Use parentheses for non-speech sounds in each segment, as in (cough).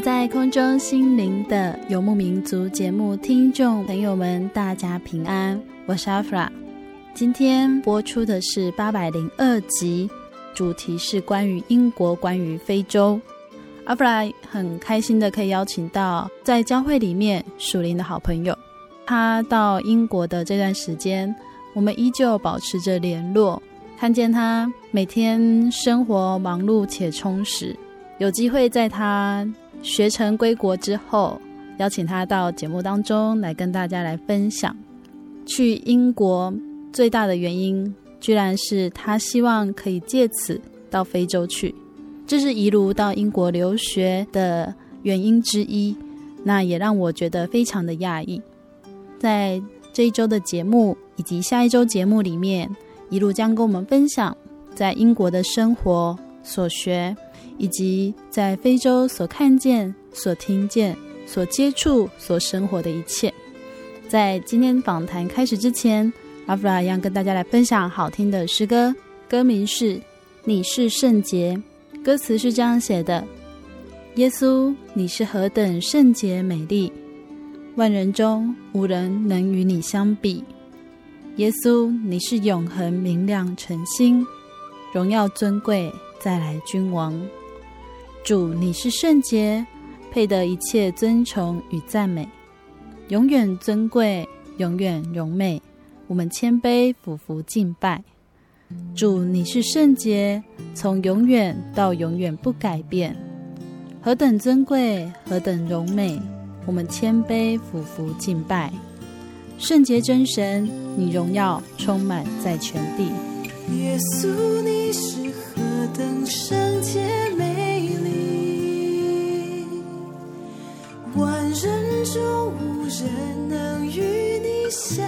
在空中心灵的游牧民族节目听众朋友们，大家平安，我是阿弗拉。今天播出的是八百零二集，主题是关于英国，关于非洲。阿弗拉很开心的可以邀请到在教会里面属灵的好朋友，他到英国的这段时间，我们依旧保持着联络，看见他每天生活忙碌且充实，有机会在他。学成归国之后，邀请他到节目当中来跟大家来分享。去英国最大的原因，居然是他希望可以借此到非洲去，这是一路到英国留学的原因之一。那也让我觉得非常的讶异。在这一周的节目以及下一周节目里面，一路将跟我们分享在英国的生活所学。以及在非洲所看见、所听见、所接触、所生活的一切，在今天访谈开始之前，阿弗拉一样跟大家来分享好听的诗歌，歌名是《你是圣洁》，歌词是这样写的：耶稣，你是何等圣洁美丽，万人中无人能与你相比。耶稣，你是永恒明亮晨星，荣耀尊贵再来君王。主，你是圣洁，配得一切尊崇与赞美，永远尊贵，永远荣美。我们谦卑俯伏敬拜。主，你是圣洁，从永远到永远不改变，何等尊贵，何等荣美。我们谦卑俯伏敬拜。圣洁真神，你荣耀充满在全地。耶稣，你是何等圣洁美丽，万。人中无人能与你相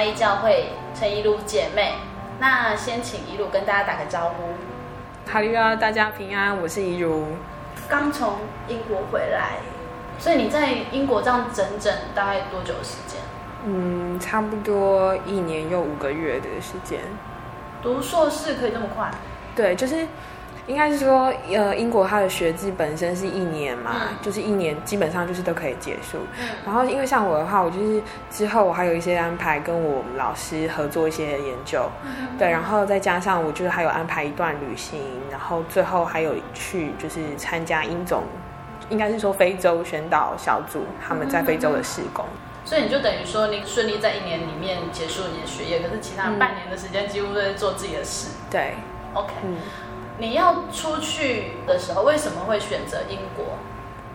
嘉义教会陈怡如姐妹。那先请怡如跟大家打个招呼。哈利路大家平安，我是怡如。刚从英国回来，所以你在英国这样整整大概多久的时间？嗯，差不多一年又五个月的时间。读硕士可以这么快？对，就是。应该是说，呃，英国它的学制本身是一年嘛，嗯、就是一年基本上就是都可以结束。嗯、然后因为像我的话，我就是之后我还有一些安排跟我们老师合作一些研究，嗯、对，然后再加上我就是还有安排一段旅行，然后最后还有去就是参加英总，应该是说非洲宣导小组他们在非洲的施工。所以你就等于说，你顺利在一年里面结束你的学业，可是其他半年的时间几乎都在做自己的事。嗯、对，OK。嗯你要出去的时候，为什么会选择英国？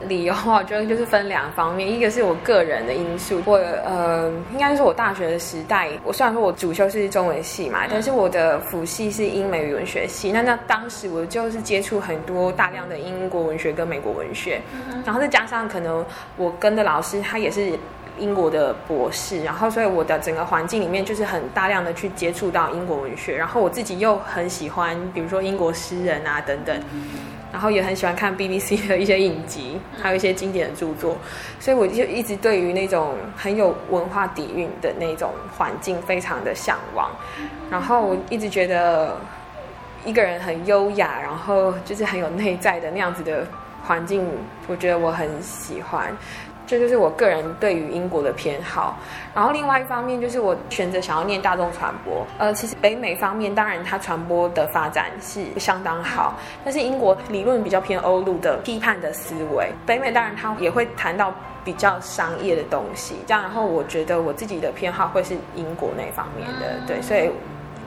理由我觉得就是分两方面，一个是我个人的因素，我呃，应该是我大学的时代，我虽然说我主修是中文系嘛，但是我的辅系是英美语文学系，那那当时我就是接触很多大量的英国文学跟美国文学，然后再加上可能我跟的老师他也是。英国的博士，然后所以我的整个环境里面就是很大量的去接触到英国文学，然后我自己又很喜欢，比如说英国诗人啊等等，然后也很喜欢看 BBC 的一些影集，还有一些经典的著作，所以我就一直对于那种很有文化底蕴的那种环境非常的向往，然后我一直觉得一个人很优雅，然后就是很有内在的那样子的环境，我觉得我很喜欢。这就是我个人对于英国的偏好，然后另外一方面就是我选择想要念大众传播。呃，其实北美方面当然它传播的发展是相当好，但是英国理论比较偏欧陆的批判的思维，北美当然它也会谈到比较商业的东西。这样，然后我觉得我自己的偏好会是英国那方面的，对，所以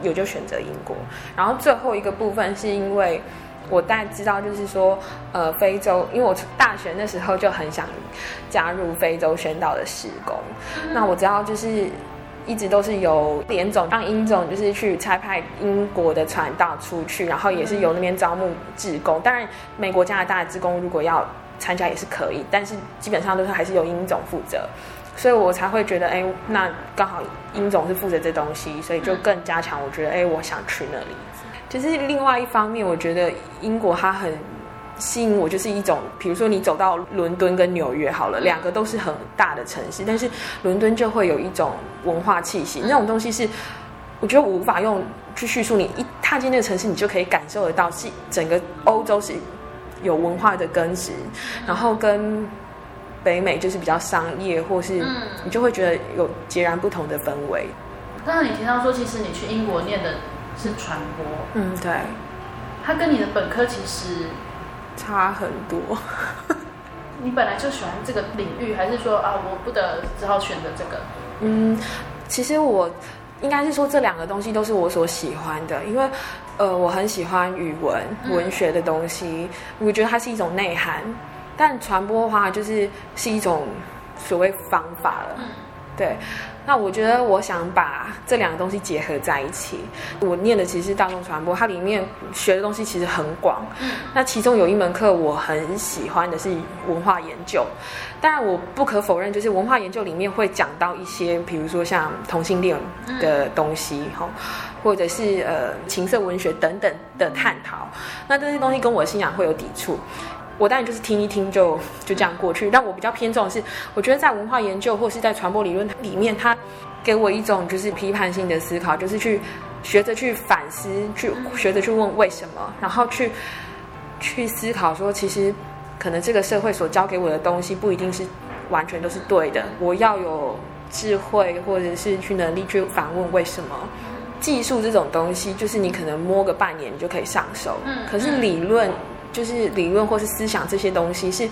我就选择英国。然后最后一个部分是因为。我大概知道，就是说，呃，非洲，因为我大学那时候就很想加入非洲宣道的事工。那我知道，就是一直都是由连总让英总就是去差派英国的传道出去，然后也是由那边招募志工。当然，美国、加拿大的志工如果要参加也是可以，但是基本上都是还是由英总负责。所以我才会觉得，哎，那刚好英总是负责这东西，所以就更加强。我觉得，哎，我想去那里。就是另外一方面，我觉得英国它很吸引我，就是一种，比如说你走到伦敦跟纽约好了，两个都是很大的城市，但是伦敦就会有一种文化气息，那种东西是我觉得我无法用去叙述。你一踏进那个城市，你就可以感受得到，是整个欧洲是有文化的根植，然后跟北美就是比较商业，或是你就会觉得有截然不同的氛围。刚刚你提到说，其实你去英国念的。是传播，嗯，对，它跟你的本科其实差很多。(laughs) 你本来就喜欢这个领域，还是说啊，我不得只好选择这个？嗯，其实我应该是说这两个东西都是我所喜欢的，因为呃，我很喜欢语文、文学的东西，嗯，我觉得它是一种内涵。但传播的话，就是是一种所谓方法了，嗯，对。那我觉得，我想把这两个东西结合在一起。我念的其实是大众传播，它里面学的东西其实很广。那其中有一门课我很喜欢的是文化研究。当然，我不可否认，就是文化研究里面会讲到一些，比如说像同性恋的东西，哈，或者是呃情色文学等等的探讨。那这些东西跟我的信仰会有抵触。我当然就是听一听就就这样过去，但我比较偏重的是，我觉得在文化研究或是在传播理论里面，它给我一种就是批判性的思考，就是去学着去反思，去学着去问为什么，然后去去思考说，其实可能这个社会所教给我的东西不一定是完全都是对的，我要有智慧或者是去能力去反问为什么。技术这种东西，就是你可能摸个半年你就可以上手，可是理论。就是理论或是思想这些东西是，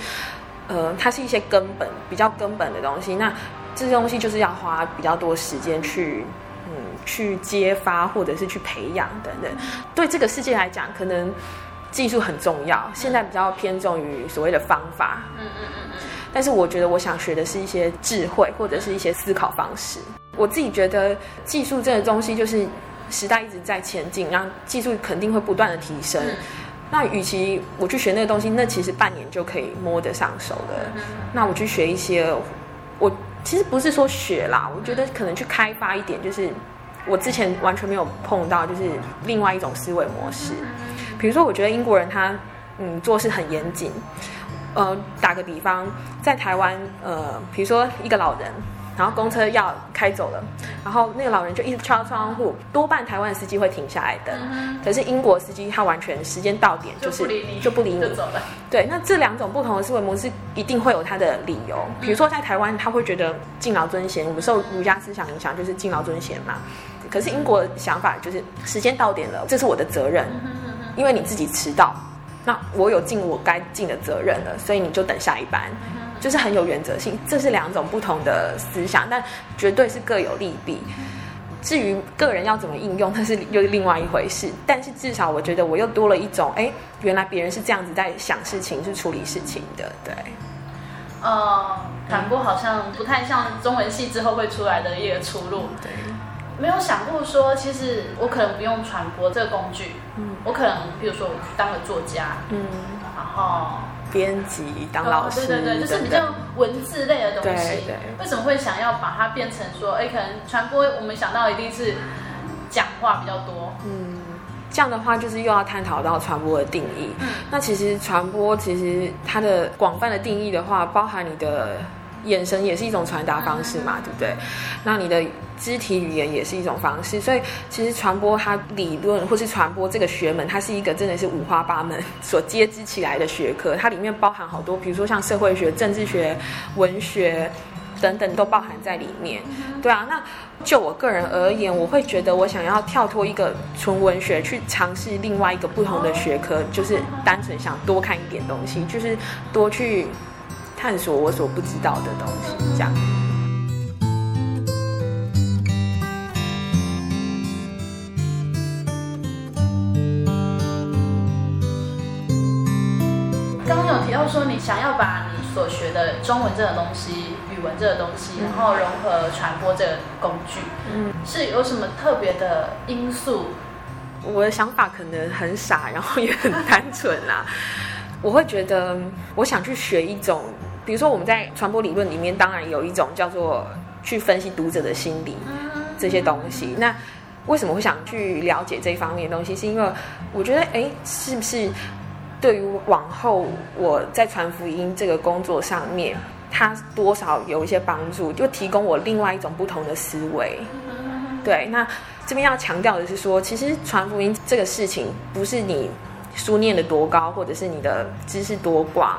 呃，它是一些根本比较根本的东西。那这些东西就是要花比较多时间去，嗯，去揭发或者是去培养等等。对这个世界来讲，可能技术很重要。现在比较偏重于所谓的方法，嗯嗯嗯嗯。但是我觉得我想学的是一些智慧或者是一些思考方式。我自己觉得技术这个东西就是时代一直在前进，然后技术肯定会不断的提升。那与其我去学那个东西，那其实半年就可以摸得上手的。那我去学一些我其实不是说学啦，我觉得可能去开发一点，就是我之前完全没有碰到，就是另外一种思维模式。比如说，我觉得英国人他嗯做事很严谨。呃，打个比方，在台湾，呃，比如说一个老人。然后公车要开走了，然后那个老人就一直敲窗户，多半台湾司机会停下来的。嗯、可是英国司机他完全时间到点就是就不理你，就理你就走了。对，那这两种不同的思维模式一定会有他的理由。比如说在台湾，他会觉得敬老尊贤，我们受儒家思想影响就是敬老尊贤嘛。可是英国想法就是时间到点了，这是我的责任，因为你自己迟到，那我有尽我该尽的责任了，所以你就等下一班。就是很有原则性，这是两种不同的思想，但绝对是各有利弊。至于个人要怎么应用，那是又另外一回事。但是至少我觉得我又多了一种，哎，原来别人是这样子在想事情，是处理事情的。对，呃，传播好像不太像中文系之后会出来的一个出路。对，没有想过说，其实我可能不用传播这个工具，嗯，我可能比如说我去当个作家，嗯，然后。编辑当老师，哦，对对对，就是比较文字类的东西。对对，为什么会想要把它变成说，哎，可能传播，我们想到一定是讲话比较多。嗯，这样的话就是又要探讨到传播的定义。嗯，那其实传播其实它的广泛的定义的话，包含你的。眼神也是一种传达方式嘛，对不对？那你的肢体语言也是一种方式，所以其实传播它理论或是传播这个学门，它是一个真的是五花八门所接织起来的学科，它里面包含好多，比如说像社会学、政治学、文学等等都包含在里面。对啊，那就我个人而言，我会觉得我想要跳脱一个纯文学，去尝试另外一个不同的学科，就是单纯想多看一点东西，就是多去。探索我所不知道的东西，这样。刚刚有提到说，你想要把你所学的中文这个东西、语文这个东西，然后融合传播这个工具，嗯，是有什么特别的因素？我的想法可能很傻，然后也很单纯啦。我会觉得，我想去学一种。比如说，我们在传播理论里面，当然有一种叫做去分析读者的心理这些东西。那为什么会想去了解这方面的东西？是因为我觉得，哎，是不是对于往后我在传福音这个工作上面，它多少有一些帮助，就提供我另外一种不同的思维。对，那这边要强调的是说，其实传福音这个事情，不是你书念的多高，或者是你的知识多广。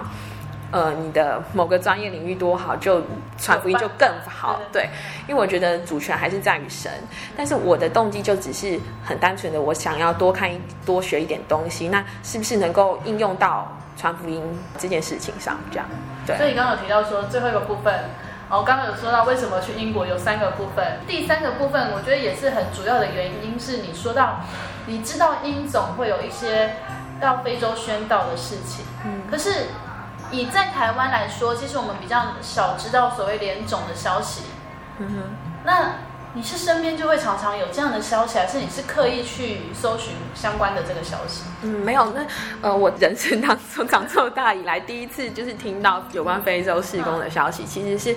呃，你的某个专业领域多好，就传福音就更好，对。因为我觉得主权还是在于神，但是我的动机就只是很单纯的，我想要多看多学一点东西，那是不是能够应用到传福音这件事情上？这样，对。所以你刚刚有提到说最后一个部分，哦，刚刚有说到为什么去英国有三个部分，第三个部分我觉得也是很主要的原因是你说到，你知道英总会有一些到非洲宣道的事情，嗯，可是。以在台湾来说，其实我们比较少知道所谓联总的消息。嗯哼，那你是身边就会常常有这样的消息，还是你是刻意去搜寻相关的这个消息？嗯，没有。那呃，我人生当中长这么大以来，第一次就是听到有关非洲事工的消息，其实是。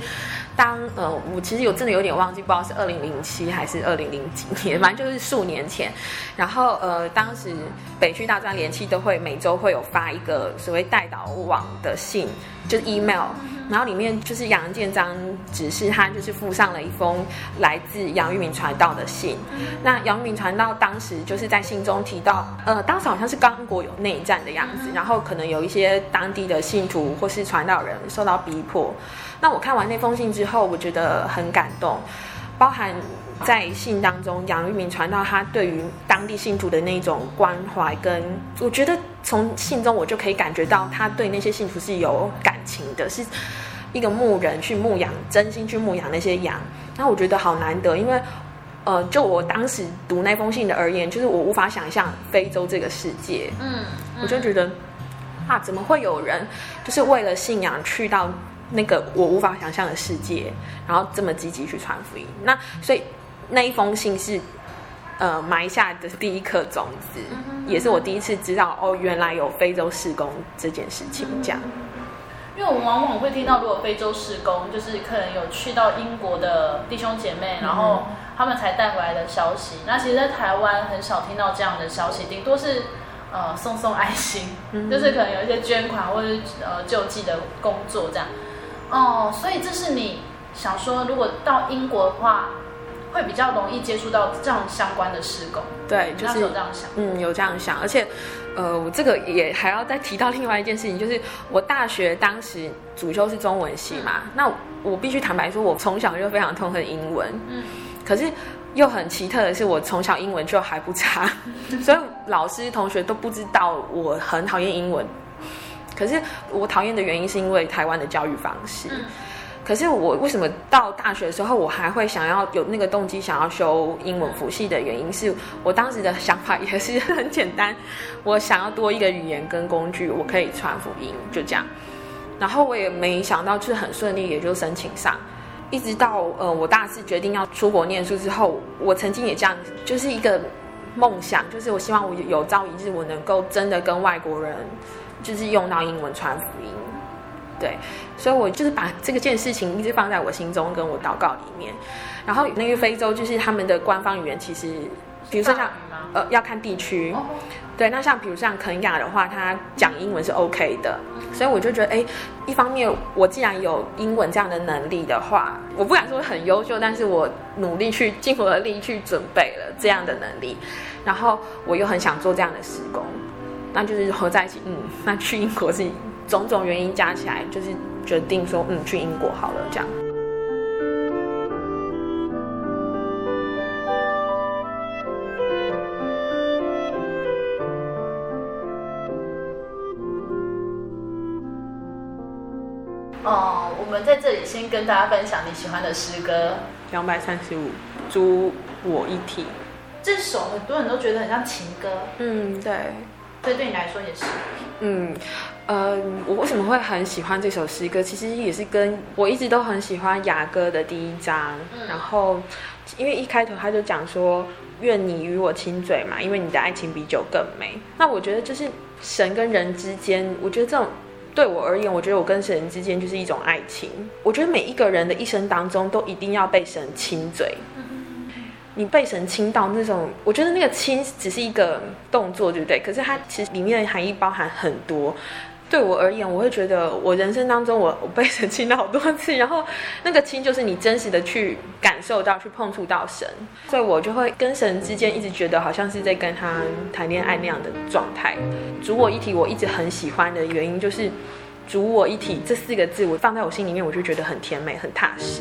当呃，我其实有真的有点忘记，不知道是二零零七还是二零零几年，反正就是数年前。然后呃，当时北区大专联气都会每周会有发一个所谓代导网的信，就是 email，然后里面就是杨建章指示他就是附上了一封来自杨玉明传道的信。那杨玉明传道当时就是在信中提到，呃，当时好像是刚果有内战的样子，然后可能有一些当地的信徒或是传道人受到逼迫。那我看完那封信之后，我觉得很感动，包含在信当中，杨玉明传道他对于当地信徒的那种关怀，跟我觉得从信中我就可以感觉到他对那些信徒是有感情的，是一个牧人去牧养，真心去牧养那些羊。那我觉得好难得，因为呃，就我当时读那封信的而言，就是我无法想象非洲这个世界，嗯，我就觉得啊，怎么会有人就是为了信仰去到。那个我无法想象的世界，然后这么积极去传福音，那所以那一封信是呃埋下的第一颗种子，也是我第一次知道哦，原来有非洲事工这件事情。这样，因因为我们往往会听到，如果非洲施工，就是可能有去到英国的弟兄姐妹，然后他们才带回来的消息。那其实，在台湾很少听到这样的消息，顶多是呃送送爱心，就是可能有一些捐款或者呃救济的工作这样。哦，所以这是你想说，如果到英国的话，会比较容易接触到这样相关的施工。对，就是有这样想，嗯，有这样想，而且。呃，我这个也还要再提到另外一件事情，就是我大学当时主修是中文系嘛，那我必须坦白说，我从小就非常痛恨英文，嗯，可是又很奇特的是，我从小英文就还不差，(laughs) 所以老师同学都不知道我很讨厌英文，可是我讨厌的原因是因为台湾的教育方式。嗯可是我为什么到大学的时候，我还会想要有那个动机想要修英文辅系的原因，是我当时的想法也是很简单，我想要多一个语言跟工具，我可以传福音，就这样。然后我也没想到，就是很顺利，也就申请上。一直到呃我大四决定要出国念书之后，我曾经也这样，就是一个梦想，就是我希望我有朝一日我能够真的跟外国人，就是用到英文传福音。对，所以我就是把这个件事情一直放在我心中，跟我祷告里面。然后那个非洲就是他们的官方语言，其实比如说像呃要看地区，对，那像比如像肯雅的话，他讲英文是 OK 的。所以我就觉得，哎，一方面我既然有英文这样的能力的话，我不敢说很优秀，但是我努力去尽我的力去准备了这样的能力。然后我又很想做这样的施工，那就是合在一起，嗯，那去英国是。种种原因加起来，就是决定说，嗯，去英国好了，这样。哦，我们在这里先跟大家分享你喜欢的诗歌，两百三十五，租我一体。这首很多人都觉得很像情歌，嗯，对。这对你来说也是。嗯，呃，我为什么会很喜欢这首诗歌？其实也是跟我一直都很喜欢雅歌的第一章。嗯、然后，因为一开头他就讲说：“愿你与我亲嘴嘛，因为你的爱情比酒更美。”那我觉得就是神跟人之间，我觉得这种对我而言，我觉得我跟神之间就是一种爱情。我觉得每一个人的一生当中，都一定要被神亲嘴。你被神亲到那种，我觉得那个亲只是一个动作，对不对？可是它其实里面的含义包含很多。对我而言，我会觉得我人生当中我，我被神亲了好多次，然后那个亲就是你真实的去感受到、去碰触到神，所以我就会跟神之间一直觉得好像是在跟他谈恋爱那样的状态。主我一体，我一直很喜欢的原因就是“主我一体”这四个字，我放在我心里面，我就觉得很甜美、很踏实。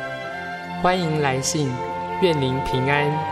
欢迎来信，愿您平安。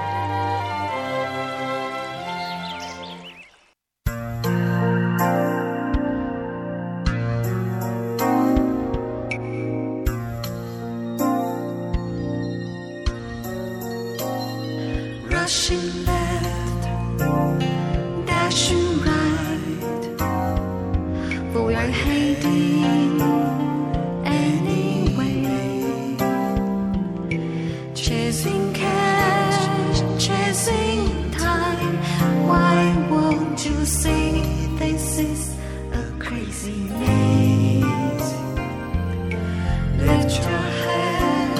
Chasing cash, chasing time. Why won't you see this is a crazy maze? Lift your head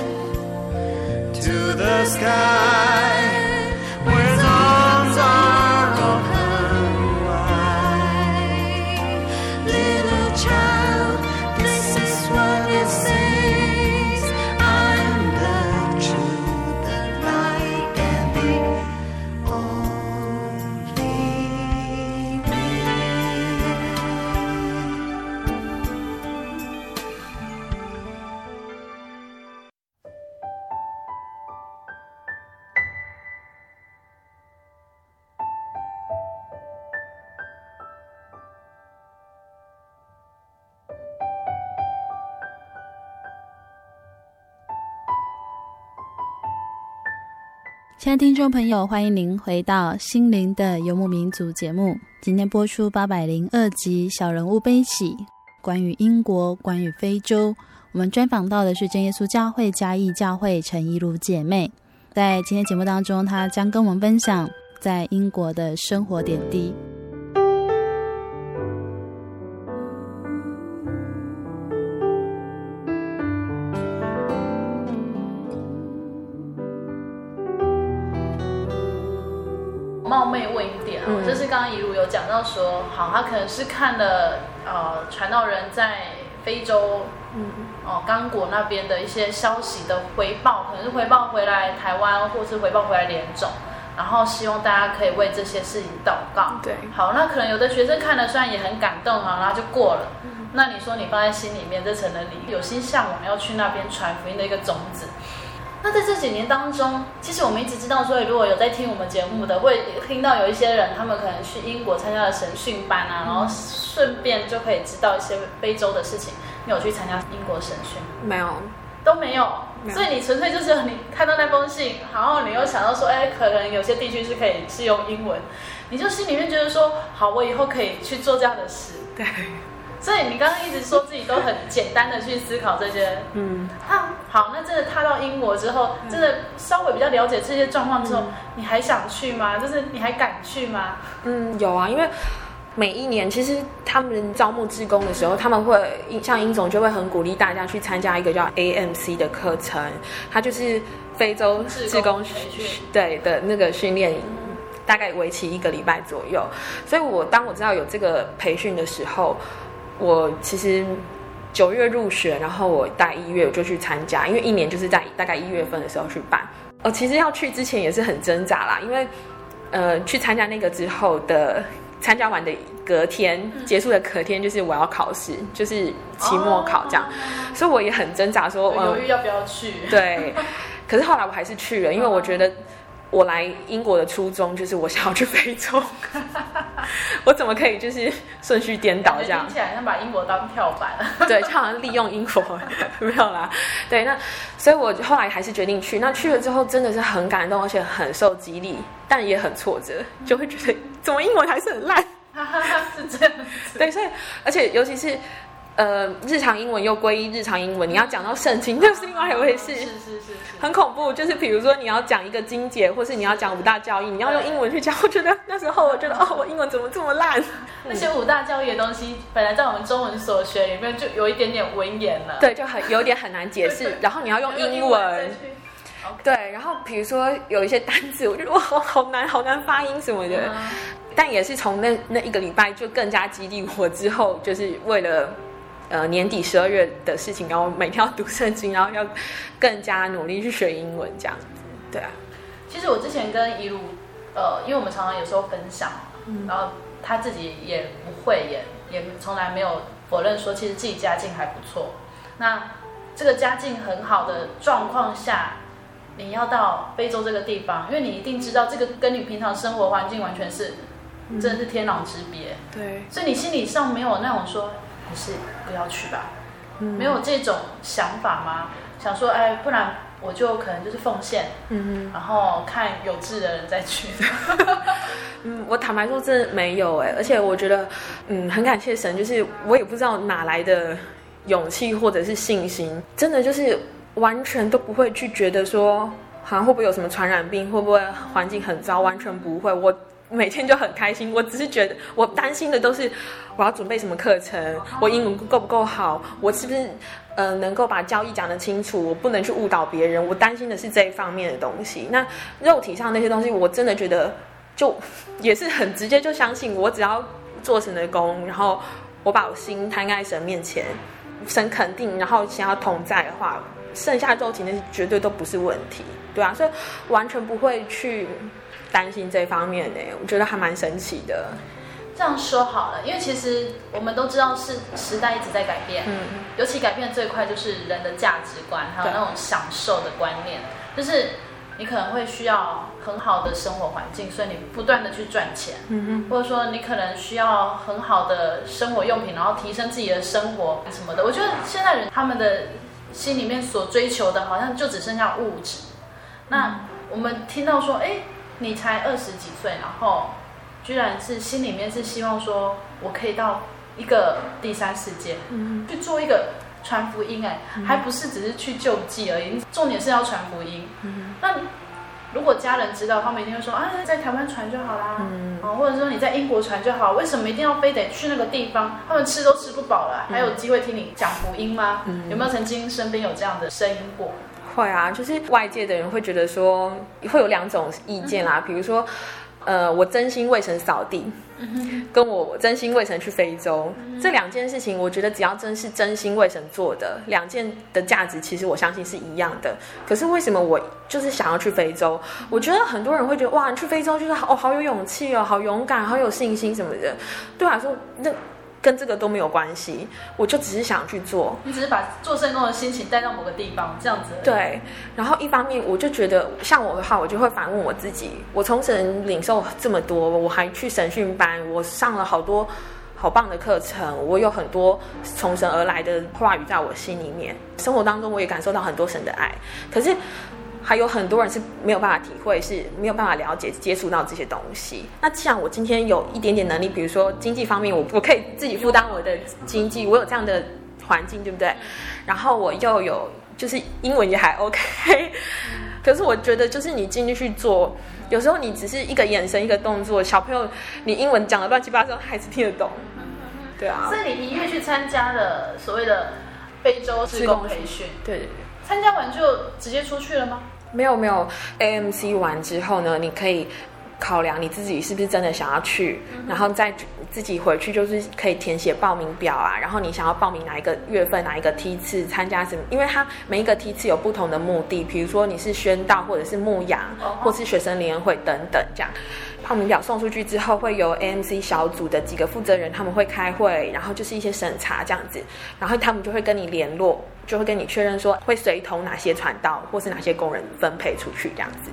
to the sky. 亲爱的听众朋友，欢迎您回到《心灵的游牧民族》节目。今天播出八百零二集《小人物悲喜》，关于英国，关于非洲。我们专访到的是真耶稣教会嘉义教会陈怡如姐妹。在今天节目当中，她将跟我们分享在英国的生活点滴。刚刚怡如有讲到说，好，他可能是看了呃传道人在非洲，嗯，哦，刚果那边的一些消息的回报，可能是回报回来台湾，或是回报回来联总，然后希望大家可以为这些事情祷告。对，好，那可能有的学生看了虽然也很感动啊，然后就过了。嗯、那你说你放在心里面，这成了你有心向往要去那边传福音的一个种子。那在这几年当中，其实我们一直知道，所以如果有在听我们节目的，会听到有一些人，他们可能去英国参加了神训班啊，然后顺便就可以知道一些非洲的事情。你有去参加英国神训？没有，都没有。没有。所以你纯粹就是你看到那封信，然后你又想到说，哎，可能有些地区是可以是用英文，你就心里面觉得说，好，我以后可以去做这样的事。对。所以你刚刚一直说自己都很简单的去思考这些，嗯，啊，好，那真的踏到英国之后，真的稍微比较了解这些状况之后，嗯、你还想去吗？就是你还敢去吗？嗯，有啊，因为每一年其实他们招募志工的时候，他们会像英总就会很鼓励大家去参加一个叫 AMC 的课程，它就是非洲志工对的那个训练，大概为期一个礼拜左右。所以我当我知道有这个培训的时候，我其实九月入学，然后我大一月我就去参加，因为一年就是在大概一月份的时候去办。哦，其实要去之前也是很挣扎啦，因为呃去参加那个之后的参加完的隔天结束的隔天就是我要考试，就是期末考这样，哦、所以我也很挣扎说犹豫要不要去。对，可是后来我还是去了，因为我觉得。我来英国的初衷就是我想要去非洲，(laughs) 我怎么可以就是顺序颠倒这样？听起来像把英国当跳板。(laughs) 对，就好像利用英国，(laughs) 没有啦。对，那所以我后来还是决定去。那去了之后真的是很感动，而且很受激励，但也很挫折，就会觉得怎么英文还是很烂。是这样。对，所以而且尤其是。呃，日常英文又归一日常英文，你要讲到圣经，就是另外一回事，是是是，是，很恐怖。就是比如说你要讲一个经节，或是你要讲五大教义，你要用英文去讲，我觉得那时候我觉得哦，我英文怎么这么烂？那些五大教义的东西，本来在我们中文所学里面就有一点点文言了，对，就很有点很难解释，(laughs) 然后你要用英文对，然后比如说有一些单词，我觉得哇，好好难，好难发音什么的。嗯但也是从那那一个礼拜就更加激励我，之后就是为了呃年底十二月的事情，然后每天要读圣经，然后要更加努力去学英文这样子。对啊，其实我之前跟一路，呃，因为我们常常有时候分享，然后他自己也不会，也也从来没有否认说，其实自己家境还不错。那这个家境很好的状况下，你要到非洲这个地方，因为你一定知道这个跟你平常生活环境完全是。真的是天壤之别，对，所以你心理上没有那种说，还是不要去吧，嗯、没有这种想法吗？想说，哎，不然我就可能就是奉献，嗯，然后看有志的人再去。(laughs) 嗯，我坦白说，真的没有哎，而且我觉得，嗯，很感谢神，就是我也不知道哪来的勇气或者是信心，真的就是完全都不会去觉得说，好像会不会有什么传染病，会不会环境很糟，完全不会，我。每天就很开心，我只是觉得我担心的都是我要准备什么课程，我英文够不够好，我是不是呃能够把交易讲得清楚，我不能去误导别人，我担心的是这一方面的东西。那肉体上那些东西，我真的觉得就也是很直接，就相信我只要做神的工，然后我把我心摊在神面前，神肯定，然后想要同在的话，剩下肉体那些绝对都不是问题，对啊，所以完全不会去。担心这方面呢，我觉得还蛮神奇的。这样说好了，因为其实我们都知道是时代一直在改变，嗯，尤其改变最快就是人的价值观，还有那种享受的观念。就是你可能会需要很好的生活环境，所以你不断的去赚钱，嗯哼，或者说你可能需要很好的生活用品，然后提升自己的生活什么的。我觉得现在人他们的心里面所追求的，好像就只剩下物质。那我们听到说，哎。你才二十几岁，然后居然是心里面是希望说，我可以到一个第三世界，嗯，去做一个传福音，哎，还不是只是去救济而已，重点是要传福音。嗯，那如果家人知道，他们一定会说啊，在台湾传就好啦，嗯，或者说你在英国传就好，为什么一定要非得去那个地方？他们吃都吃不饱了，还有机会听你讲福音吗？嗯，有没有曾经身边有这样的声音过？会啊，就是外界的人会觉得说，会有两种意见啦。比如说，呃，我真心为神扫地，跟我真心为神去非洲，这两件事情，我觉得只要真是真心为神做的，两件的价值，其实我相信是一样的。可是为什么我就是想要去非洲？我觉得很多人会觉得，哇，你去非洲就是好，哦，好有勇气哦，好勇敢，好有信心什么的。对我来说，那。跟这个都没有关系，我就只是想去做。你只是把做圣工的心情带到某个地方，这样子。对。然后一方面，我就觉得像我的话，我就会反问我自己：我从神领受这么多，我还去神训班，我上了好多好棒的课程，我有很多从神而来的话语在我心里面。生活当中，我也感受到很多神的爱。可是。还有很多人是没有办法体会，是没有办法了解、接触到这些东西。那既然我今天有一点点能力，比如说经济方面，我我可以自己负担我的经济，我有这样的环境，对不对？然后我又有就是英文也还 OK。(laughs) 可是我觉得，就是你进去做，有时候你只是一个眼神、一个动作，小朋友你英文讲的乱七八糟，还是听得懂。对啊。所以你一月去参加了所谓的非洲职工培训，对对对。参加完就直接出去了吗？没有没有，AMC 完之后呢，你可以考量你自己是不是真的想要去，嗯、然后再自己回去就是可以填写报名表啊，然后你想要报名哪一个月份哪一个梯次参加什么，因为它每一个梯次有不同的目的，比如说你是宣道或者是牧养，哦、或是学生联会等等这样。报名表送出去之后，会由 AMC 小组的几个负责人他们会开会，然后就是一些审查这样子，然后他们就会跟你联络。就会跟你确认说会随同哪些传道或是哪些工人分配出去这样子，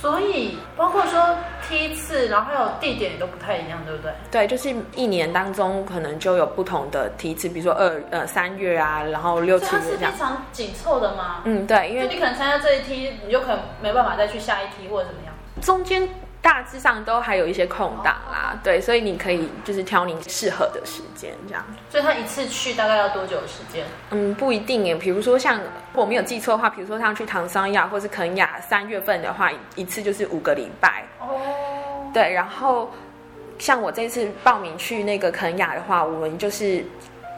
所以包括说梯次，然后还有地点都不太一样，对不对？对，就是一年当中可能就有不同的梯次，比如说二呃三月啊，然后六七月这样。是非常紧凑的吗？嗯，对，因为你可能参加这一梯，你就可能没办法再去下一梯或者怎么样，中间。大致上都还有一些空档啦，对，所以你可以就是挑你适合的时间这样。所以他一次去大概要多久的时间？嗯，不一定耶。比如说像我没有记错的话，比如说像去唐桑亚或是肯亚，三月份的话，一次就是五个礼拜。哦。对，然后像我这次报名去那个肯亚的话，我们就是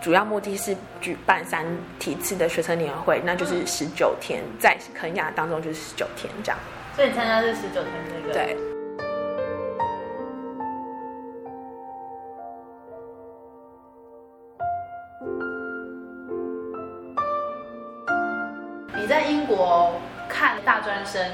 主要目的是举办三体次的学生联会，那就是十九天，在肯亚当中就是十九天这样。所以你参加是十九天那个？对。生，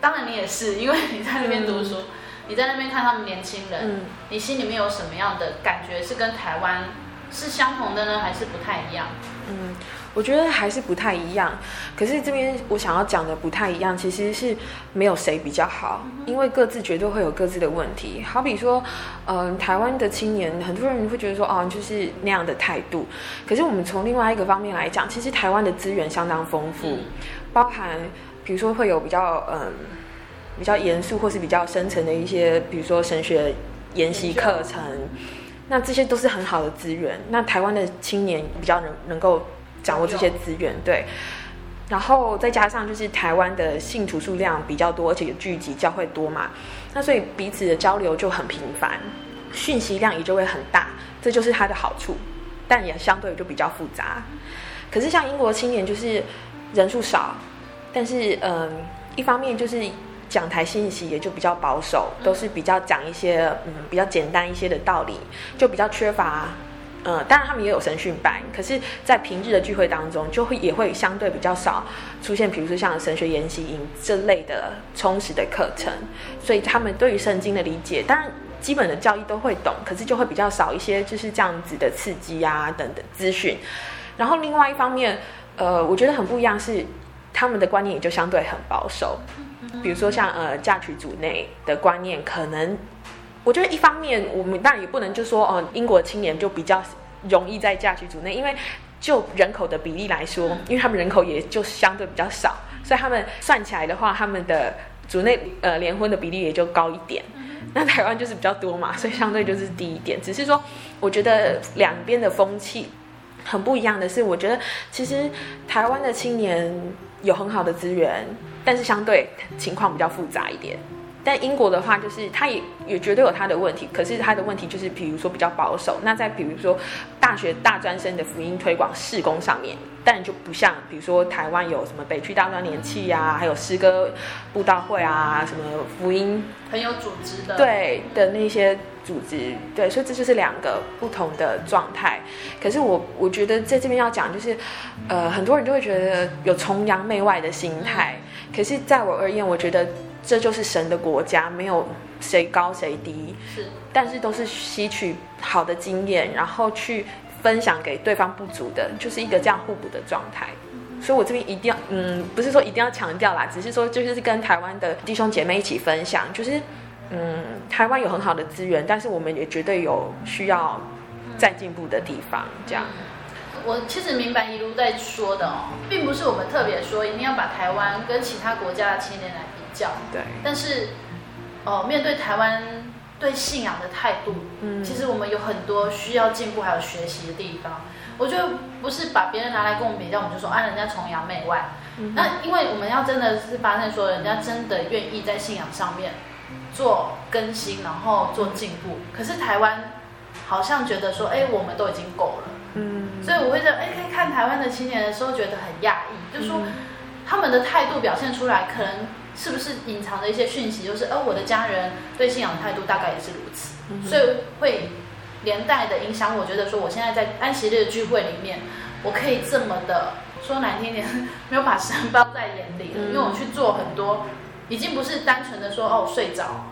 当然你也是，因为你在那边读书，嗯、你在那边看他们年轻人，嗯、你心里面有什么样的感觉？是跟台湾是相同的呢，还是不太一样？嗯，我觉得还是不太一样。可是这边我想要讲的不太一样，其实是没有谁比较好，因为各自绝对会有各自的问题。好比说，嗯、呃，台湾的青年，很多人会觉得说，哦，就是那样的态度。可是我们从另外一个方面来讲，其实台湾的资源相当丰富，嗯、包含比如说会有比较嗯比较严肃或是比较深层的一些，比如说神学研习课程。那这些都是很好的资源。那台湾的青年比较能能够掌握这些资源，对。然后再加上就是台湾的信徒数量比较多，而且有聚集教会多嘛，那所以彼此的交流就很频繁，讯息量也就会很大，这就是它的好处。但也相对就比较复杂。可是像英国青年就是人数少，但是嗯，一方面就是。讲台信息也就比较保守，都是比较讲一些嗯比较简单一些的道理，就比较缺乏。呃，当然他们也有神训班，可是，在平日的聚会当中，就会也会相对比较少出现，比如说像神学研习营这类的充实的课程。所以他们对于圣经的理解，当然基本的教义都会懂，可是就会比较少一些就是这样子的刺激啊等等资讯。然后另外一方面，呃，我觉得很不一样是他们的观念也就相对很保守。比如说像呃嫁娶组内的观念，可能我觉得一方面我们当然也不能就说哦、呃、英国青年就比较容易在嫁娶组内，因为就人口的比例来说，因为他们人口也就相对比较少，所以他们算起来的话，他们的组内呃联婚的比例也就高一点。那台湾就是比较多嘛，所以相对就是低一点。只是说，我觉得两边的风气很不一样的是，我觉得其实台湾的青年有很好的资源。但是相对情况比较复杂一点，但英国的话就是它也也绝对有它的问题，可是它的问题就是比如说比较保守。那在比如说大学大专生的福音推广事工上面，但就不像比如说台湾有什么北区大专联契啊，还有诗歌布道会啊，什么福音很有组织的对的那些组织，对，所以这就是两个不同的状态。可是我我觉得在这边要讲就是，呃，很多人就会觉得有崇洋媚外的心态。可是，在我而言，我觉得这就是神的国家，没有谁高谁低，是，但是都是吸取好的经验，然后去分享给对方不足的，就是一个这样互补的状态。所以，我这边一定要，嗯，不是说一定要强调啦，只是说就是跟台湾的弟兄姐妹一起分享，就是，嗯，台湾有很好的资源，但是我们也绝对有需要再进步的地方，这样。我其实明白一路在说的哦，并不是我们特别说一定要把台湾跟其他国家的青年来比较，对。但是，哦，面对台湾对信仰的态度，嗯，其实我们有很多需要进步还有学习的地方。我觉得不是把别人拿来跟我们比较，我们就说啊，人家崇洋媚外。嗯、那因为我们要真的是发现说，人家真的愿意在信仰上面做更新，然后做进步。可是台湾好像觉得说，哎，我们都已经够了。嗯，所以我会在哎，可以看台湾的青年的时候觉得很讶异，就是说他们的态度表现出来，可能是不是隐藏的一些讯息，就是哦，我的家人对信仰态度大概也是如此，所以会连带的影响。我觉得说，我现在在安息日的聚会里面，我可以这么的说难听点，(laughs) 没有把神包在眼里了，因为我去做很多，已经不是单纯的说哦睡着，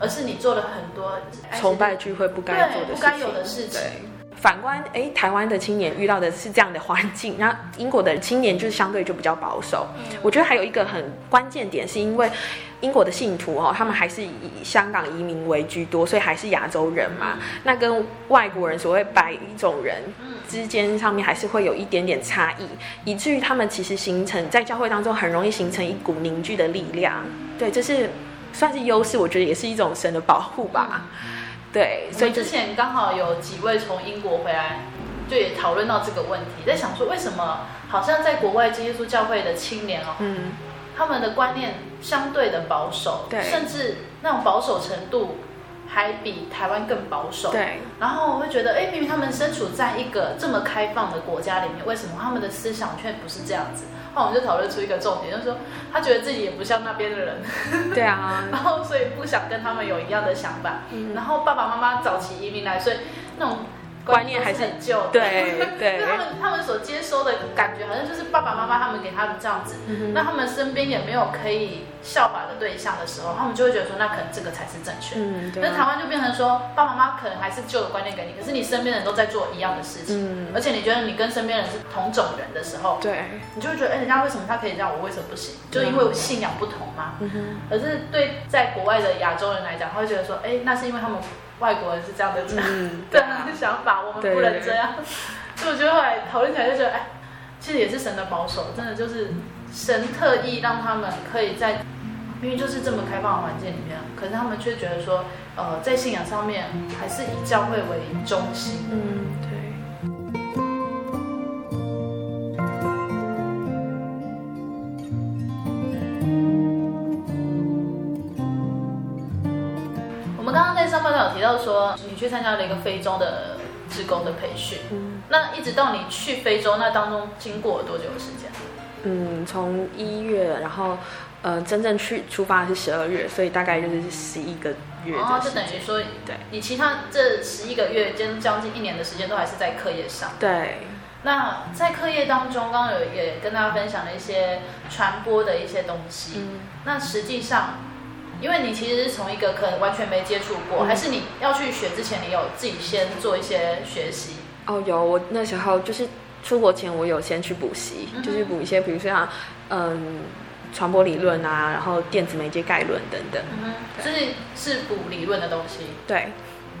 而是你做了很多崇拜聚会不该做的不该有的事情。反观，哎，台湾的青年遇到的是这样的环境，(laughs) 那英国的青年就是相对就比较保守。嗯、我觉得还有一个很关键点，是因为英国的信徒哦，他们还是以香港移民为居多，所以还是亚洲人嘛。嗯、那跟外国人所谓白种人之间上面还是会有一点点差异，以至于他们其实形成在教会当中很容易形成一股凝聚的力量。对，这是算是优势，我觉得也是一种神的保护吧。对，所以之前刚好有几位从英国回来，就也讨论到这个问题，在想说为什么好像在国外基督教会的青年哦，嗯，他们的观念相对的保守，对，甚至那种保守程度还比台湾更保守。对。然后我会觉得，哎，明明他们身处在一个这么开放的国家里面，为什么他们的思想却不是这样子？后我们就讨论出一个重点，就是说他觉得自己也不像那边的人。(laughs) 对啊。(laughs) 然后所以不想跟他们有一样的想法。嗯。然后爸爸妈妈早期移民来，所以那种。观念还是很旧，对 (laughs) 对，就他们他们所接收的感觉，好像就是爸爸妈妈他们给他们这样子，嗯、那他们身边也没有可以效法的对象的时候，他们就会觉得说，那可能这个才是正确。嗯，对。那台湾就变成说，爸爸妈妈可能还是旧的观念给你，可是你身边的人都在做一样的事情，嗯，而且你觉得你跟身边人是同种人的时候，对，你就会觉得，哎，人家为什么他可以这样，我为什么不行？就因为我信仰不同嘛。嗯哼。可是对在国外的亚洲人来讲，他会觉得说，哎，那是因为他们。外国人是这样的讲，嗯、(laughs) 对啊，想法我们不能这样，(laughs) 所以我觉得后来讨论起来就觉得，哎，其实也是神的保守，真的就是神特意让他们可以在明明就是这么开放的环境里面，可是他们却觉得说，呃，在信仰上面还是以教会为中心。嗯，提到说你去参加了一个非洲的志工的培训，嗯，那一直到你去非洲那当中经过了多久的时间？嗯，从一月，然后呃，真正去出发是十二月，所以大概就是十一个月。然后就等于说，对，你其他这十一个月，将将近一年的时间都还是在课业上。对。那在课业当中，刚刚有也跟大家分享了一些传播的一些东西。嗯。那实际上。因为你其实是从一个可能完全没接触过，嗯、还是你要去学之前，你有自己先做一些学习？哦，有，我那时候就是出国前，我有先去补习，嗯、就是补一些，比如说像嗯传播理论啊，然后电子媒介概论等等。嗯，就是是补理论的东西。对。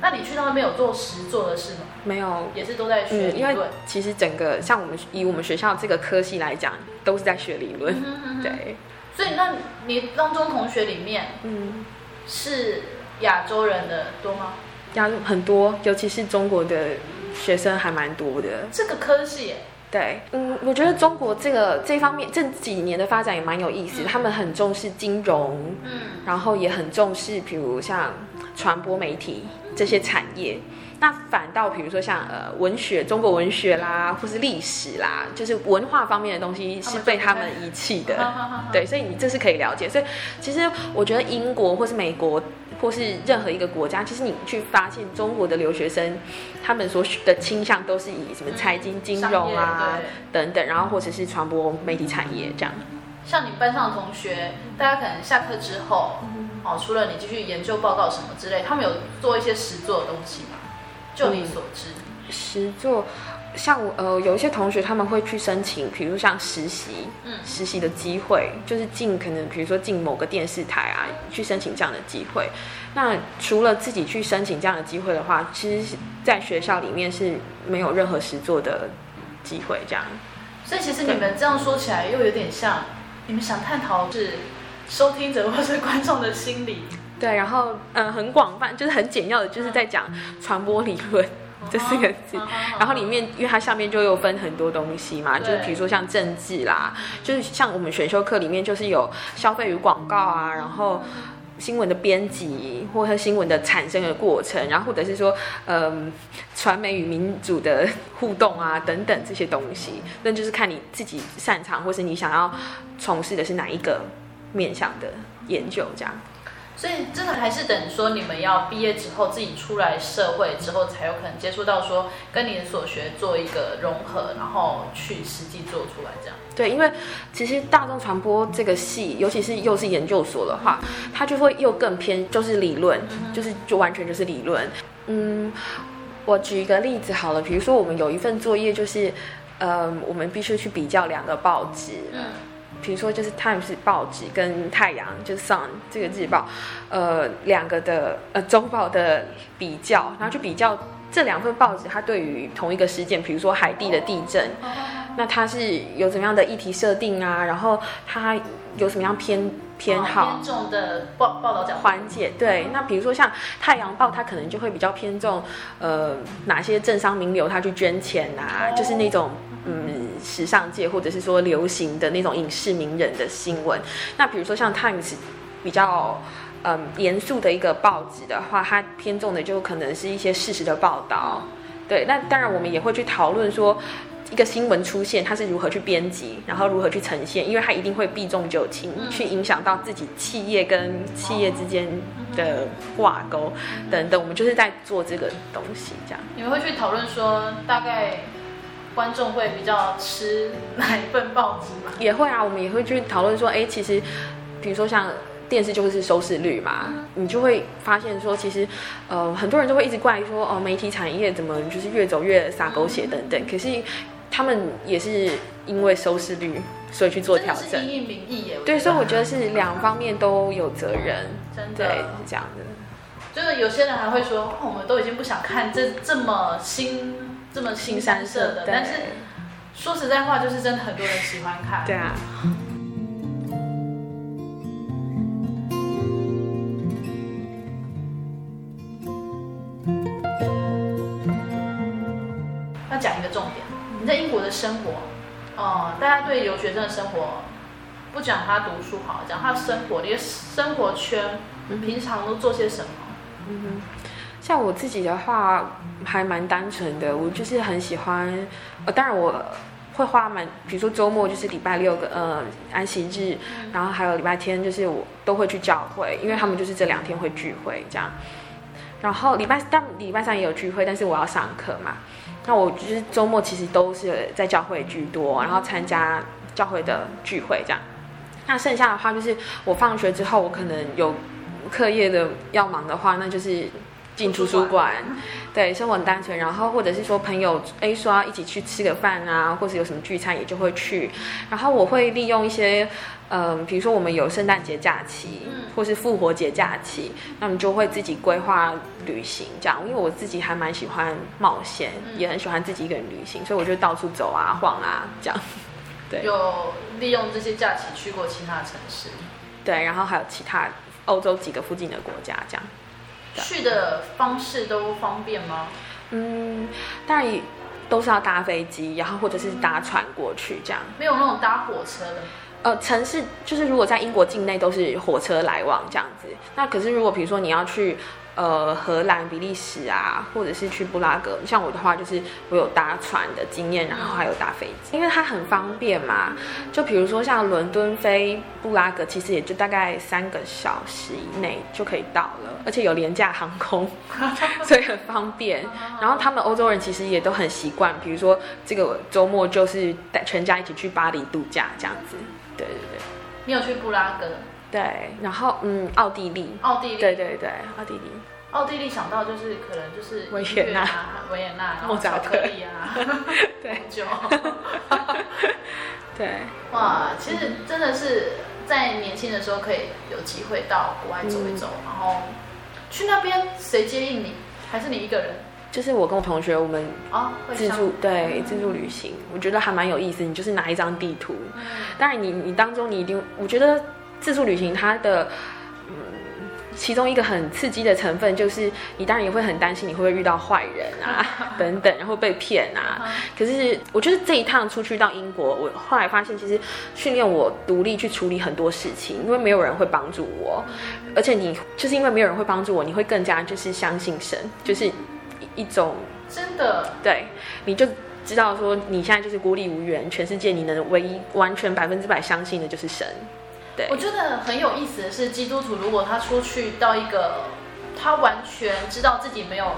那你去到那边有做实做的事吗？没有，也是都在学理论。嗯、因为其实整个像我们以我们学校这个科系来讲，都是在学理论。嗯、哼哼对。所以，那你当中同学里面，嗯，是亚洲人的多吗？亚很多，尤其是中国的学生还蛮多的。这个科系，对，嗯，我觉得中国这个这方面这几年的发展也蛮有意思。嗯、他们很重视金融，嗯，然后也很重视，比如像传播媒体这些产业。那反倒比如说像呃文学，中国文学啦，或是历史啦，就是文化方面的东西是被他们遗弃的，对，所以你这是可以了解。所以其实我觉得英国或是美国或是任何一个国家，其实你去发现中国的留学生，他们所的倾向都是以什么财经、金融啊等等，然后或者是传播媒体产业这样。像你班上的同学，大家可能下课之后，哦，除了你继续研究报告什么之类，他们有做一些实作的东西吗？就你所知，嗯、实作像呃有一些同学他们会去申请，比如像实习，嗯，实习的机会就是进可能比如说进某个电视台啊，去申请这样的机会。那除了自己去申请这样的机会的话，其实在学校里面是没有任何实作的机会这样。所以其实你们这样说起来又有点像，你们想探讨是收听者或是观众的心理。对，然后嗯、呃，很广泛，就是很简要的，就是在讲传播理论 (laughs) 这四个字。然后里面，因为它下面就又分很多东西嘛，就是比如说像政治啦，就是像我们选修课里面就是有消费与广告啊，然后新闻的编辑或者新闻的产生的过程，然后或者是说嗯，传媒与民主的互动啊等等这些东西，那就是看你自己擅长或是你想要从事的是哪一个面向的研究这样。所以真的还是等说你们要毕业之后，自己出来社会之后，才有可能接触到说跟你的所学做一个融合，然后去实际做出来这样。对，因为其实大众传播这个系，尤其是又是研究所的话，它就会又更偏就是理论，就是就完全就是理论。嗯，我举一个例子好了，比如说我们有一份作业就是，呃，我们必须去比较两个报纸。嗯比如说，就是《Times》报纸跟《太阳》就是《Sun》这个日报，呃，两个的呃周报的比较，然后去比较这两份报纸，它对于同一个事件，比如说海地的地震，那它是有怎么样的议题设定啊？然后它有什么样偏偏好？偏重的报报道讲环节。对，那比如说像《太阳报》，它可能就会比较偏重呃哪些政商名流他去捐钱啊，就是那种嗯。时尚界或者是说流行的那种影视名人的新闻，那比如说像 Times 比较嗯严肃的一个报纸的话，它偏重的就可能是一些事实的报道。对，那当然我们也会去讨论说。一个新闻出现，它是如何去编辑，然后如何去呈现，因为它一定会避重就轻，去影响到自己企业跟企业之间的挂钩等等。我们就是在做这个东西，这样。你们会去讨论说，大概观众会比较吃哪一份报纸吗？也会啊，我们也会去讨论说，哎，其实，比如说像电视就是收视率嘛，你就会发现说，其实，呃，很多人都会一直怪说，哦，媒体产业怎么就是越走越洒狗血等等，可是。他们也是因为收视率，所以去做调整。因应民意耶。对，所以我觉得是两方面都有责任。真的，对，是这样的。就是有些人还会说，哦、我们都已经不想看这这么新、这么新三色的，但是说实在话，就是真的很多人喜欢看。对啊。要讲一个重点。你在英国的生活，哦、呃，大家对留学生的生活，不讲他读书好，讲他的生活，你的生活圈，平常都做些什么？嗯哼，像我自己的话，还蛮单纯的，我就是很喜欢，呃，当然我会花蛮，比如说周末就是礼拜六个呃安息日，然后还有礼拜天，就是我都会去教会，因为他们就是这两天会聚会这样，然后礼拜但礼拜三也有聚会，但是我要上课嘛。那我就是周末其实都是在教会居多，然后参加教会的聚会这样。那剩下的话就是我放学之后，我可能有课业的要忙的话，那就是进图书馆。对，生活很单纯。然后或者是说朋友 A 说要一起去吃个饭啊，或者有什么聚餐也就会去。然后我会利用一些。嗯，比如说我们有圣诞节假期，或是复活节假期，那我们就会自己规划旅行，这样。因为我自己还蛮喜欢冒险，也很喜欢自己一个人旅行，所以我就到处走啊、晃啊，这样。对，有利用这些假期去过其他城市。对，然后还有其他欧洲几个附近的国家，这样。去的方式都方便吗？嗯，当然都是要搭飞机，然后或者是搭船过去，这样。没有那种搭火车的。呃，城市就是如果在英国境内都是火车来往这样子，那可是如果比如说你要去呃荷兰、比利时啊，或者是去布拉格，像我的话就是我有搭船的经验，然后还有搭飞机，因为它很方便嘛。就比如说像伦敦飞布拉格，其实也就大概三个小时以内就可以到了，而且有廉价航空，(laughs) 所以很方便。然后他们欧洲人其实也都很习惯，比如说这个周末就是带全家一起去巴黎度假这样子。对对对，你有去布拉格？对，然后嗯，奥地利，奥地利，对对对，奥地利，奥地利想到就是可能就是维也纳，维也纳，莫扎特利啊，(laughs) 对，酒，对，哇，其实真的是在年轻的时候可以有机会到国外走一走，嗯、然后去那边谁接应你，还是你一个人？就是我跟我同学，我们自助、哦、对自助旅行，我觉得还蛮有意思。你就是拿一张地图，嗯、当然你你当中你一定，我觉得自助旅行它的嗯，其中一个很刺激的成分就是你当然也会很担心你会不会遇到坏人啊 (laughs) 等等，然后被骗啊。可是我觉得这一趟出去到英国，我后来发现其实训练我独立去处理很多事情，因为没有人会帮助我，而且你就是因为没有人会帮助我，你会更加就是相信神，就是。一种真的对，你就知道说你现在就是孤立无援，全世界你能唯一完全百分之百相信的就是神。对，我觉得很有意思的是，基督徒如果他出去到一个他完全知道自己没有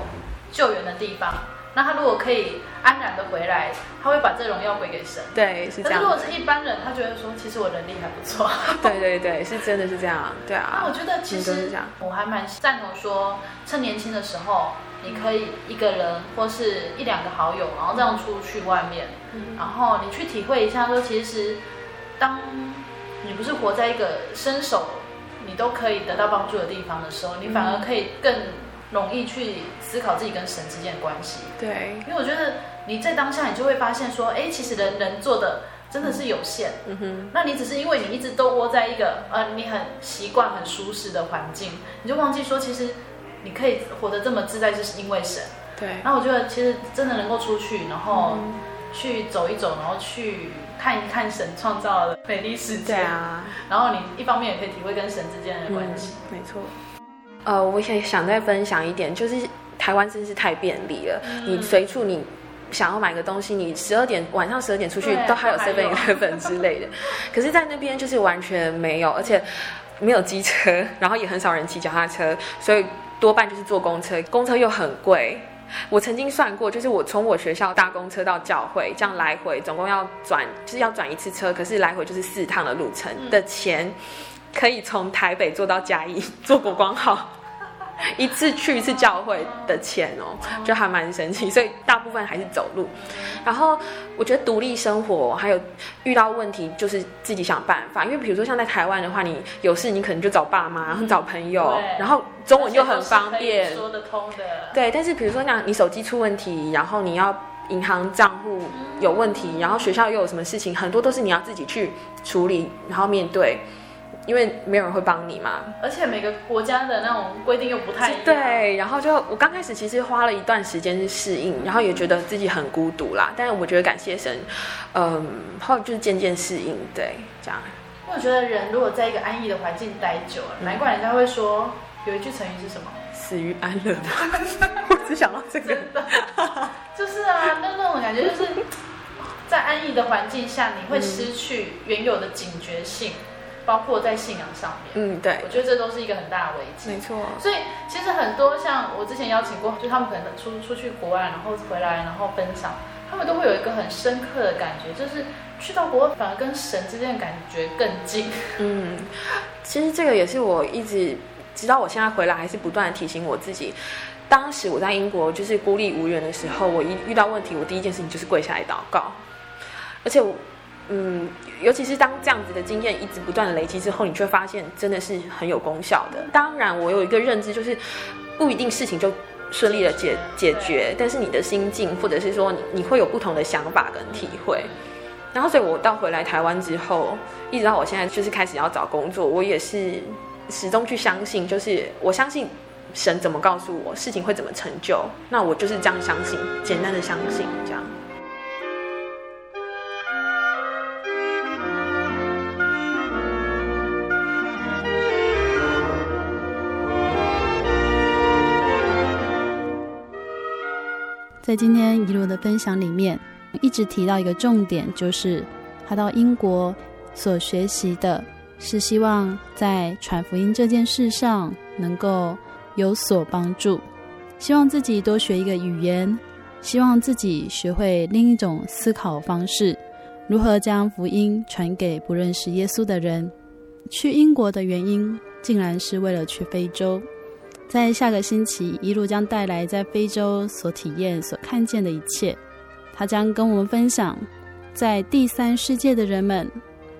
救援的地方，那他如果可以安然的回来，他会把这荣耀归给神。对，是这样。但是如果是一般人，他觉得说其实我能力还不错。对对对，是真的是这样。对啊。那我觉得其实我还蛮赞同说，趁年轻的时候。你可以一个人或是一两个好友，然后这样出去外面，嗯、然后你去体会一下，说其实，当你不是活在一个伸手你都可以得到帮助的地方的时候，你反而可以更容易去思考自己跟神之间的关系。对，因为我觉得你在当下，你就会发现说，哎，其实人能做的真的是有限。嗯哼，那你只是因为你一直都窝在一个呃你很习惯很舒适的环境，你就忘记说其实。你可以活得这么自在，就是因为神。对。那我觉得其实真的能够出去，然后去走一走，然后去看一看神创造的美丽世界。对啊，然后你一方面也可以体会跟神之间的关系。嗯、没错。呃，我也想再分享一点，就是台湾真是太便利了，嗯、你随处你想要买个东西，你十二点晚上十二点出去都还有 seven eleven 之类的，(laughs) 可是，在那边就是完全没有，而且没有机车，然后也很少人骑脚踏车，所以多半就是坐公车，公车又很贵。我曾经算过，就是我从我学校搭公车到教会，这样来回总共要转，就是要转一次车，可是来回就是四趟的路程的钱。嗯可以从台北坐到嘉义，坐国光号，(laughs) 一次去一次教会的钱哦，就还蛮神奇。所以大部分还是走路。然后我觉得独立生活，还有遇到问题就是自己想办法。因为比如说像在台湾的话，你有事你可能就找爸妈，然后找朋友，然后中文又很方便，说得通的。对，但是比如说像你手机出问题，然后你要银行账户有问题，然后学校又有什么事情，很多都是你要自己去处理，然后面对。因为没有人会帮你嘛，而且每个国家的那种规定又不太一样。对，然后就我刚开始其实花了一段时间去适应，然后也觉得自己很孤独啦。但是我觉得感谢神，嗯，后来就是渐渐适应，对，这样。因为我觉得人如果在一个安逸的环境待久了，嗯、难怪人家会说有一句成语是什么？死于安乐 (laughs) 我只想到这个，就是啊，那那种感觉就是在安逸的环境下，你会失去原有的警觉性。嗯包括在信仰上面，嗯，对，我觉得这都是一个很大的危机。没错，所以其实很多像我之前邀请过，就他们可能出出去国外，然后回来，然后分享，他们都会有一个很深刻的感觉，就是去到国外反而跟神之间的感觉更近。嗯，其实这个也是我一直直到我现在回来，还是不断的提醒我自己。当时我在英国就是孤立无援的时候，我一遇到问题，我第一件事情就是跪下来祷告，而且我。嗯，尤其是当这样子的经验一直不断的累积之后，你却发现真的是很有功效的。当然，我有一个认知，就是不一定事情就顺利的解解决，但是你的心境，或者是说你你会有不同的想法跟体会。然后，所以我到回来台湾之后，一直到我现在就是开始要找工作，我也是始终去相信，就是我相信神怎么告诉我事情会怎么成就，那我就是这样相信，简单的相信这样。在今天一路的分享里面，一直提到一个重点，就是他到英国所学习的是希望在传福音这件事上能够有所帮助，希望自己多学一个语言，希望自己学会另一种思考方式，如何将福音传给不认识耶稣的人。去英国的原因，竟然是为了去非洲。在下个星期，一路将带来在非洲所体验、所看见的一切。他将跟我们分享，在第三世界的人们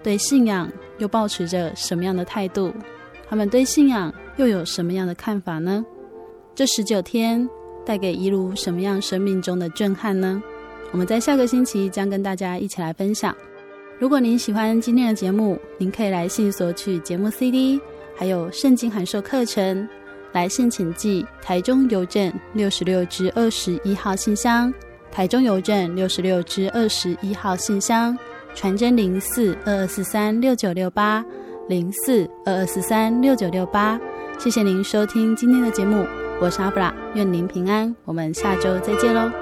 对信仰又抱持着什么样的态度？他们对信仰又有什么样的看法呢？这十九天带给一路什么样生命中的震撼呢？我们在下个星期将跟大家一起来分享。如果您喜欢今天的节目，您可以来信索取节目 CD，还有圣经函授课程。来信请寄台中邮政六十六支二十一号信箱，台中邮政六十六支二十一号信箱，传真零四二二四三六九六八零四二二四三六九六八。谢谢您收听今天的节目，我是阿布拉，愿您平安，我们下周再见喽。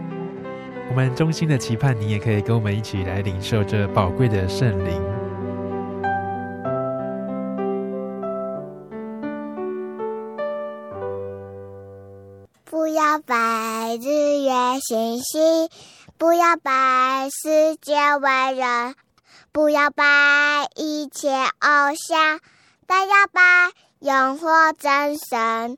我们衷心的期盼，你也可以跟我们一起来领受这宝贵的圣灵。不要拜日月星星，不要拜世界伟人，不要拜一切偶像，但要拜永活真神。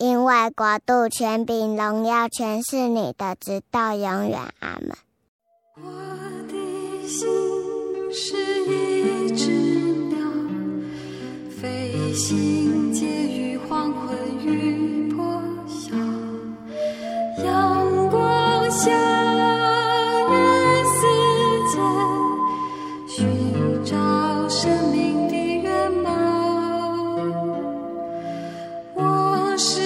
因为国度、权柄、荣耀，全是你的，直到永远。阿门。我的心是一只鸟，飞行介于黄昏与破晓，阳光下。生命的原貌，我是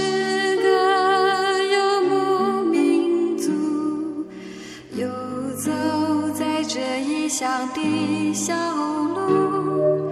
乡的小路。